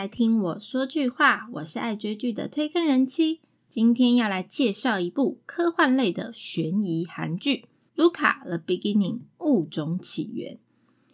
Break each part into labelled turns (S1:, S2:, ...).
S1: 来听我说句话。我是爱追剧的推坑人妻，今天要来介绍一部科幻类的悬疑韩剧《Luca the Beginning》物种起源，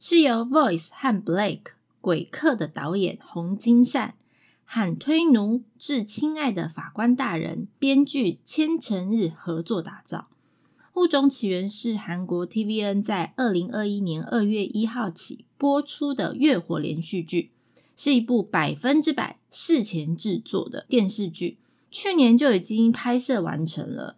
S1: 是由 Voice 和 Blake 鬼客的导演洪金善和推奴致亲爱的法官大人编剧千成日合作打造。《物种起源》是韩国 TVN 在二零二一年二月一号起播出的月火连续剧，是一部百分之百事前制作的电视剧。去年就已经拍摄完成了，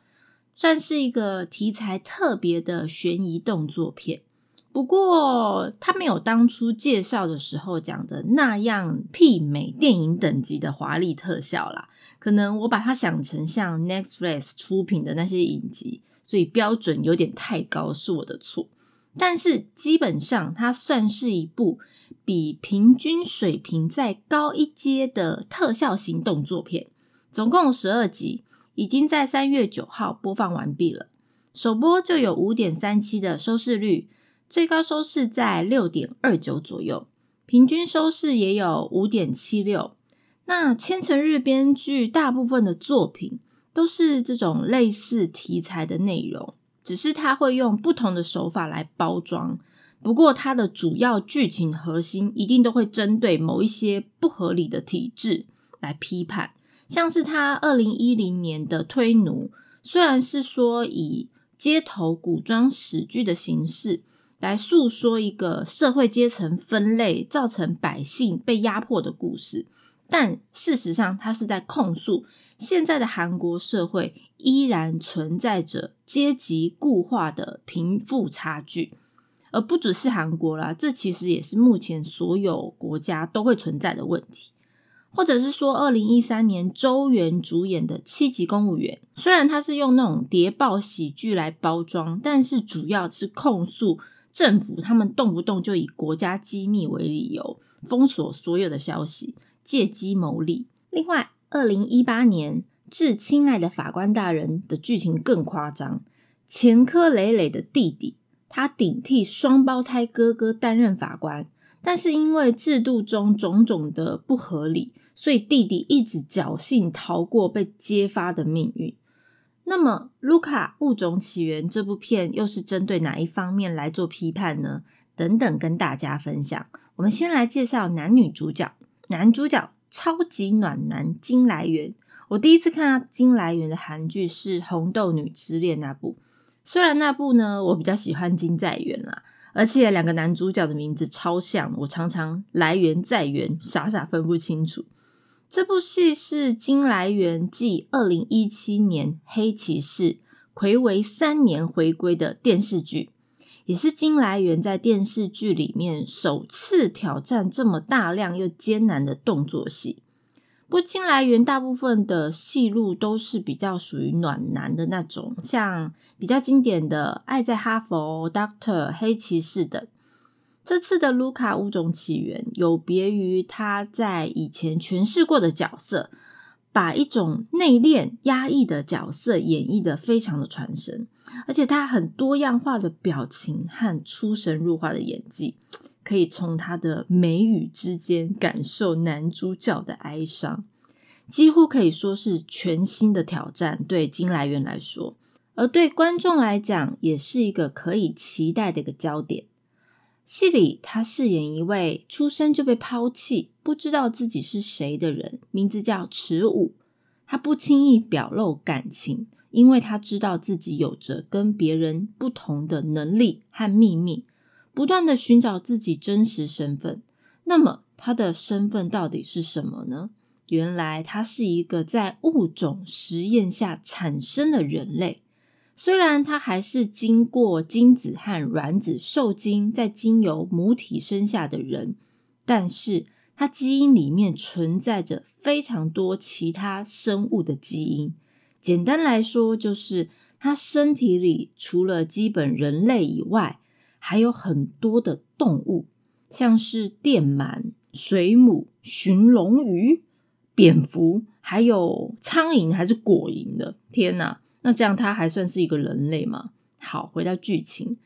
S1: 算是一个题材特别的悬疑动作片。不过，它没有当初介绍的时候讲的那样媲美电影等级的华丽特效啦。可能我把它想成像 Netflix 出品的那些影集，所以标准有点太高，是我的错。但是基本上，它算是一部比平均水平再高一阶的特效型动作片。总共十二集，已经在三月九号播放完毕了。首播就有五点三七的收视率。最高收视在六点二九左右，平均收视也有五点七六。那千成日编剧大部分的作品都是这种类似题材的内容，只是他会用不同的手法来包装。不过，它的主要剧情核心一定都会针对某一些不合理的体制来批判。像是他二零一零年的《推奴》，虽然是说以街头古装史剧的形式。来诉说一个社会阶层分类造成百姓被压迫的故事，但事实上，他是在控诉现在的韩国社会依然存在着阶级固化的贫富差距，而不只是韩国啦，这其实也是目前所有国家都会存在的问题。或者是说，二零一三年周元主演的《七级公务员》，虽然他是用那种谍报喜剧来包装，但是主要是控诉。政府他们动不动就以国家机密为理由封锁所有的消息，借机牟利。另外，二零一八年《致亲爱的法官大人》的剧情更夸张，前科累累的弟弟，他顶替双胞胎哥哥担任法官，但是因为制度中种种的不合理，所以弟弟一直侥幸逃过被揭发的命运。那么，《卢卡物种起源》这部片又是针对哪一方面来做批判呢？等等，跟大家分享。我们先来介绍男女主角。男主角超级暖男金来源。我第一次看到金来源的韩剧是《红豆女之恋》那部。虽然那部呢，我比较喜欢金在元啦，而且两个男主角的名字超像，我常常来源在元，傻傻分不清楚。这部戏是金来源继二零一七年《黑骑士》魁违三年回归的电视剧，也是金来源在电视剧里面首次挑战这么大量又艰难的动作戏。不过，金来源大部分的戏路都是比较属于暖男的那种，像比较经典的《爱在哈佛》、《Doctor》、《黑骑士》等。这次的卢卡物种起源有别于他在以前诠释过的角色，把一种内敛压抑的角色演绎的非常的传神，而且他很多样化的表情和出神入化的演技，可以从他的眉宇之间感受男主角的哀伤，几乎可以说是全新的挑战对金来源来说，而对观众来讲也是一个可以期待的一个焦点。戏里，他饰演一位出生就被抛弃、不知道自己是谁的人，名字叫池武。他不轻易表露感情，因为他知道自己有着跟别人不同的能力和秘密，不断的寻找自己真实身份。那么，他的身份到底是什么呢？原来，他是一个在物种实验下产生的人类。虽然他还是经过精子和卵子受精，再经由母体生下的人，但是他基因里面存在着非常多其他生物的基因。简单来说，就是他身体里除了基本人类以外，还有很多的动物，像是电鳗、水母、寻龙鱼、蝙蝠，还有苍蝇还是果蝇的。天哪！那这样他还算是一个人类吗？好，回到剧情，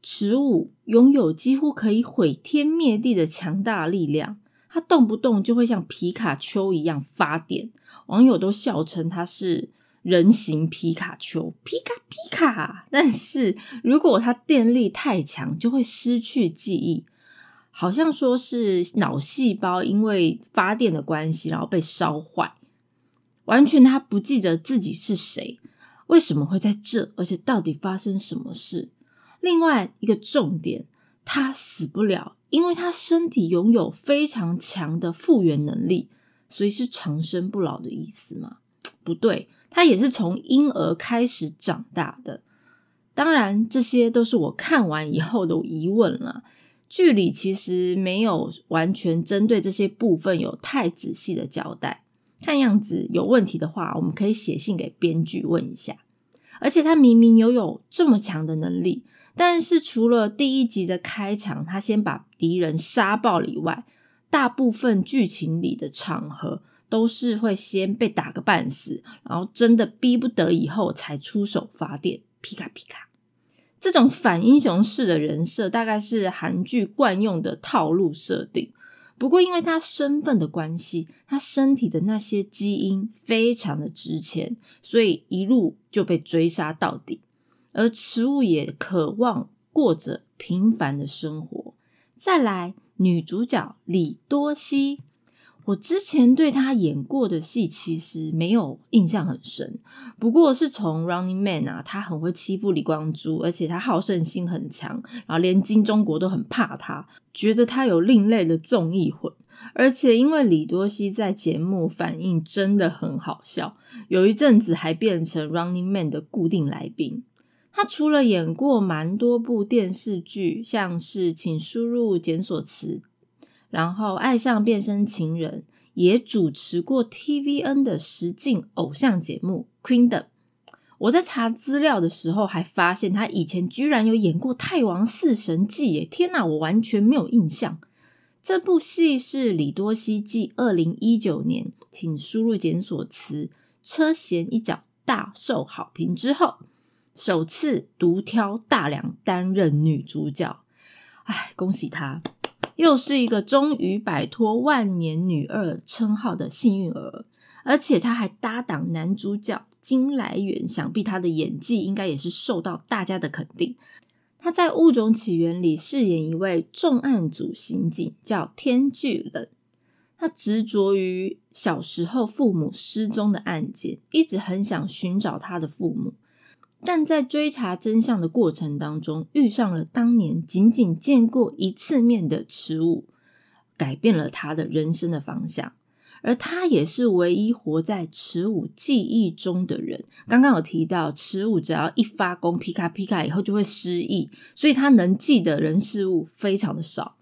S1: 池武拥有几乎可以毁天灭地的强大力量，它动不动就会像皮卡丘一样发电，网友都笑称它是人形皮卡丘，皮卡皮卡。但是如果它电力太强，就会失去记忆，好像说是脑细胞因为发电的关系，然后被烧坏，完全他不记得自己是谁，为什么会在这，而且到底发生什么事。另外一个重点，他死不了。因为他身体拥有非常强的复原能力，所以是长生不老的意思吗？不对，他也是从婴儿开始长大的。当然，这些都是我看完以后的疑问了。剧里其实没有完全针对这些部分有太仔细的交代。看样子有问题的话，我们可以写信给编剧问一下。而且他明明拥有这么强的能力。但是除了第一集的开场，他先把敌人杀爆以外，大部分剧情里的场合都是会先被打个半死，然后真的逼不得已后才出手发电，皮卡皮卡。这种反英雄式的人设，大概是韩剧惯用的套路设定。不过因为他身份的关系，他身体的那些基因非常的值钱，所以一路就被追杀到底。而池物也渴望过着平凡的生活。再来，女主角李多熙，我之前对他演过的戏其实没有印象很深，不过是从《Running Man》啊，他很会欺负李光洙，而且他好胜心很强，然后连金钟国都很怕他，觉得他有另类的综艺魂。而且因为李多熙在节目反应真的很好笑，有一阵子还变成《Running Man》的固定来宾。他除了演过蛮多部电视剧，像是《请输入检索词》，然后《爱上变身情人》，也主持过 TVN 的实境偶像节目《Queendom》。我在查资料的时候，还发现他以前居然有演过《太王四神记》耶！天哪，我完全没有印象。这部戏是李多熙继二零一九年，请输入检索词“车贤一角”大受好评之后。首次独挑大梁担任女主角，哎，恭喜她，又是一个终于摆脱万年女二称号的幸运儿。而且她还搭档男主角金来源，想必她的演技应该也是受到大家的肯定。她在《物种起源》里饰演一位重案组刑警，叫天巨人。他执着于小时候父母失踪的案件，一直很想寻找他的父母。但在追查真相的过程当中，遇上了当年仅仅见过一次面的池武，改变了他的人生的方向。而他也是唯一活在池武记忆中的人。刚刚有提到，池武只要一发功，皮卡皮卡以后就会失忆，所以他能记的人事物非常的少。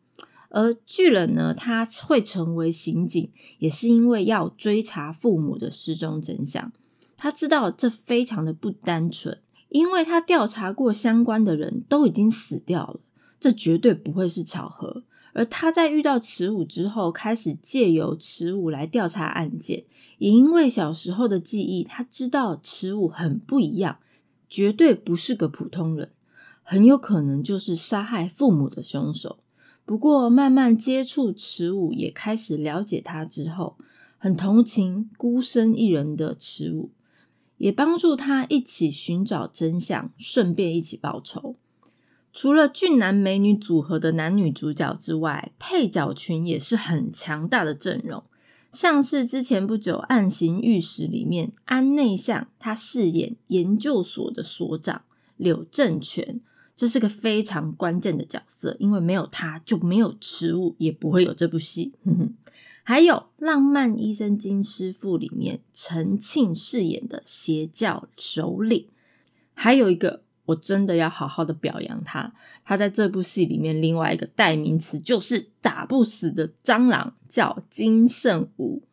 S1: 而巨人呢，他会成为刑警，也是因为要追查父母的失踪真相。他知道这非常的不单纯。因为他调查过相关的人都已经死掉了，这绝对不会是巧合。而他在遇到池武之后，开始借由池武来调查案件，也因为小时候的记忆，他知道池武很不一样，绝对不是个普通人，很有可能就是杀害父母的凶手。不过慢慢接触池武，也开始了解他之后，很同情孤身一人的池武。也帮助他一起寻找真相，顺便一起报仇。除了俊男美女组合的男女主角之外，配角群也是很强大的阵容。像是之前不久《暗行御史》里面安内向，他饰演研究所的所长柳正权，这是个非常关键的角色，因为没有他就没有迟物，也不会有这部戏。还有《浪漫医生金师傅》里面陈庆饰演的邪教首领，还有一个我真的要好好的表扬他，他在这部戏里面另外一个代名词就是打不死的蟑螂，叫金圣武。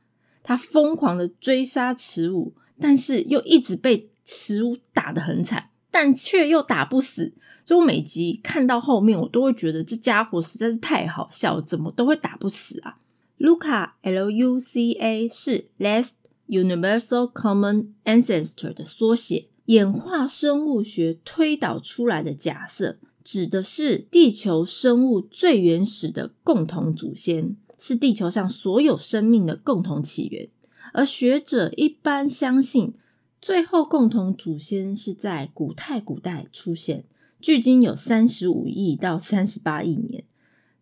S1: 他疯狂的追杀池武，但是又一直被池武打得很惨，但却又打不死。所以我每集看到后面，我都会觉得这家伙实在是太好笑，怎么都会打不死啊！Luca L U C A 是 Last Universal Common Ancestor 的缩写，演化生物学推导出来的假设，指的是地球生物最原始的共同祖先，是地球上所有生命的共同起源，而学者一般相信，最后共同祖先是在古太古代出现，距今有三十五亿到三十八亿年。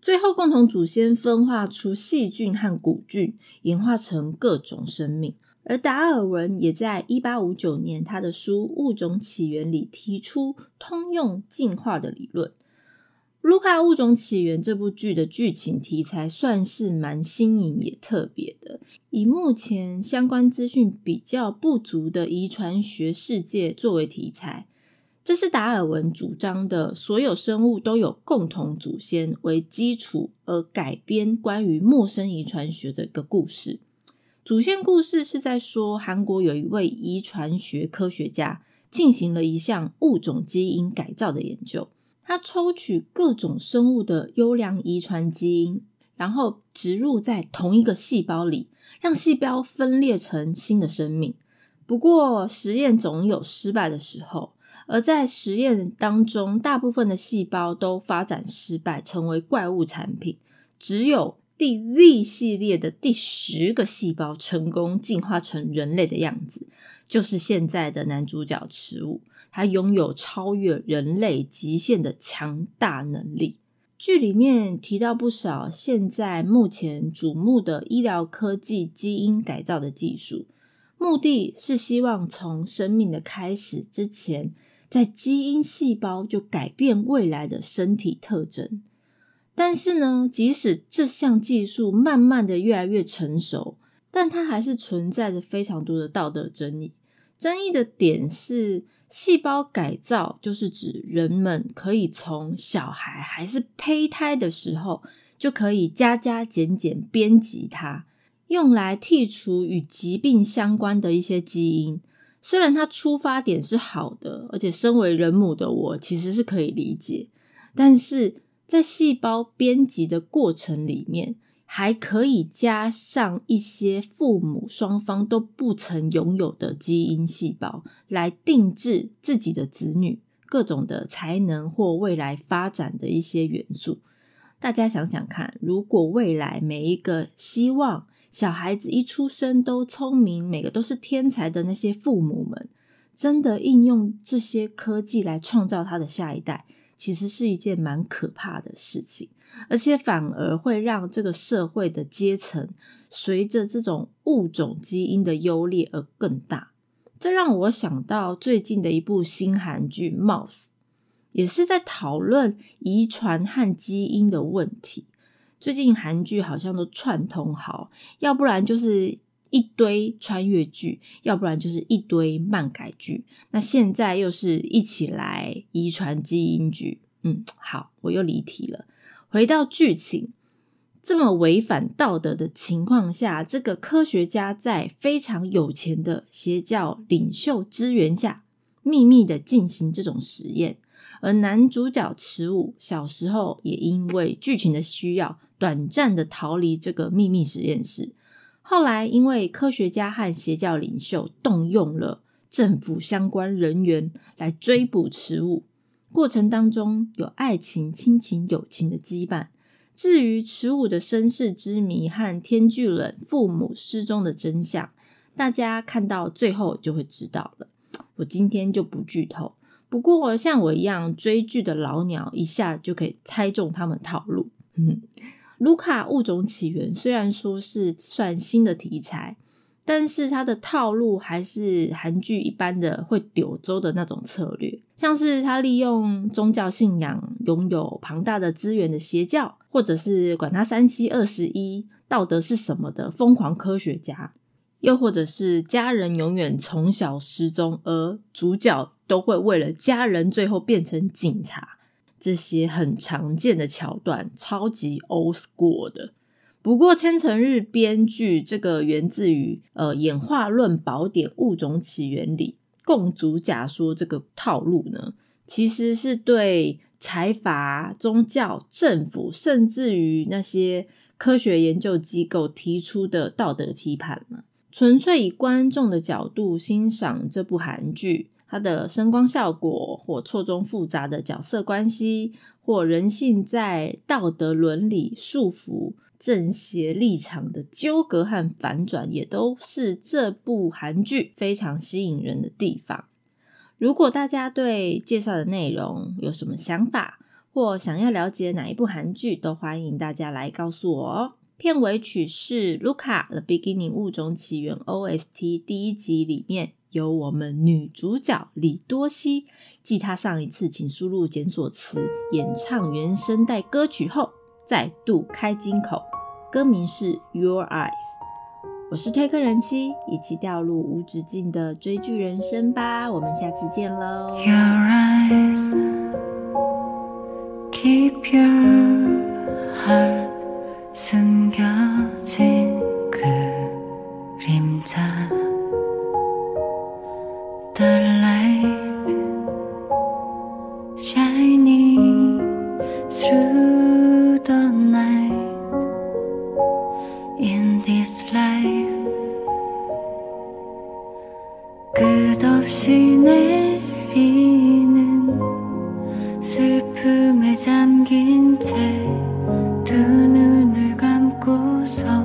S1: 最后共同祖先分化出细菌和古菌，演化成各种生命。而达尔文也在一八五九年他的书《物种起源》里提出通用进化的理论。《卢卡物种起源》这部剧的剧情题材算是蛮新颖也特别的，以目前相关资讯比较不足的遗传学世界作为题材。这是达尔文主张的所有生物都有共同祖先为基础而改编关于陌生遗传学的一个故事。主线故事是在说，韩国有一位遗传学科学家进行了一项物种基因改造的研究。他抽取各种生物的优良遗传基因，然后植入在同一个细胞里，让细胞分裂成新的生命。不过，实验总有失败的时候，而在实验当中，大部分的细胞都发展失败，成为怪物产品，只有。第 Z 系列的第十个细胞成功进化成人类的样子，就是现在的男主角池武。他拥有超越人类极限的强大能力。剧里面提到不少现在目前瞩目的医疗科技基因改造的技术，目的是希望从生命的开始之前，在基因细胞就改变未来的身体特征。但是呢，即使这项技术慢慢的越来越成熟，但它还是存在着非常多的道德争议。争议的点是，细胞改造就是指人们可以从小孩还是胚胎的时候，就可以加加减减编辑它，用来剔除与疾病相关的一些基因。虽然它出发点是好的，而且身为人母的我其实是可以理解，但是。在细胞编辑的过程里面，还可以加上一些父母双方都不曾拥有的基因细胞，来定制自己的子女各种的才能或未来发展的一些元素。大家想想看，如果未来每一个希望小孩子一出生都聪明，每个都是天才的那些父母们，真的应用这些科技来创造他的下一代。其实是一件蛮可怕的事情，而且反而会让这个社会的阶层随着这种物种基因的优劣而更大。这让我想到最近的一部新韩剧《Mouse》，也是在讨论遗传和基因的问题。最近韩剧好像都串通好，要不然就是。一堆穿越剧，要不然就是一堆漫改剧。那现在又是一起来遗传基因剧。嗯，好，我又离题了。回到剧情，这么违反道德的情况下，这个科学家在非常有钱的邪教领袖支援下，秘密的进行这种实验。而男主角池武小时候也因为剧情的需要，短暂的逃离这个秘密实验室。后来，因为科学家和邪教领袖动用了政府相关人员来追捕池武，过程当中有爱情、亲情、友情的羁绊。至于池武的身世之谜和天巨人父母失踪的真相，大家看到最后就会知道了。我今天就不剧透。不过，像我一样追剧的老鸟，一下就可以猜中他们套路。嗯卢卡物种起源虽然说是算新的题材，但是它的套路还是韩剧一般的会丢周的那种策略，像是他利用宗教信仰拥有庞大的资源的邪教，或者是管他三七二十一道德是什么的疯狂科学家，又或者是家人永远从小失踪，而主角都会为了家人最后变成警察。这些很常见的桥段，超级 old school 的。不过千层日编剧这个源自于呃演化论宝典物种起源里共主假说这个套路呢，其实是对财阀、宗教、政府，甚至于那些科学研究机构提出的道德批判嘛。纯粹以观众的角度欣赏这部韩剧。它的声光效果，或错综复杂的角色关系，或人性在道德伦理束缚正邪立场的纠葛和反转，也都是这部韩剧非常吸引人的地方。如果大家对介绍的内容有什么想法，或想要了解哪一部韩剧，都欢迎大家来告诉我哦。片尾曲是《Luca The Beginning 物种起源》OST 第一集里面。由我们女主角李多熙继她上一次请输入检索词演唱原声带歌曲后，再度开金口，歌名是《Your Eyes》。我是推客人妻，一起掉入无止境的追剧人生吧！我们下次见喽。
S2: 숨겨진 그림자 Starlight shining through the night in this life 끝없이 내리는 슬픔에 잠긴 채눈 潇洒。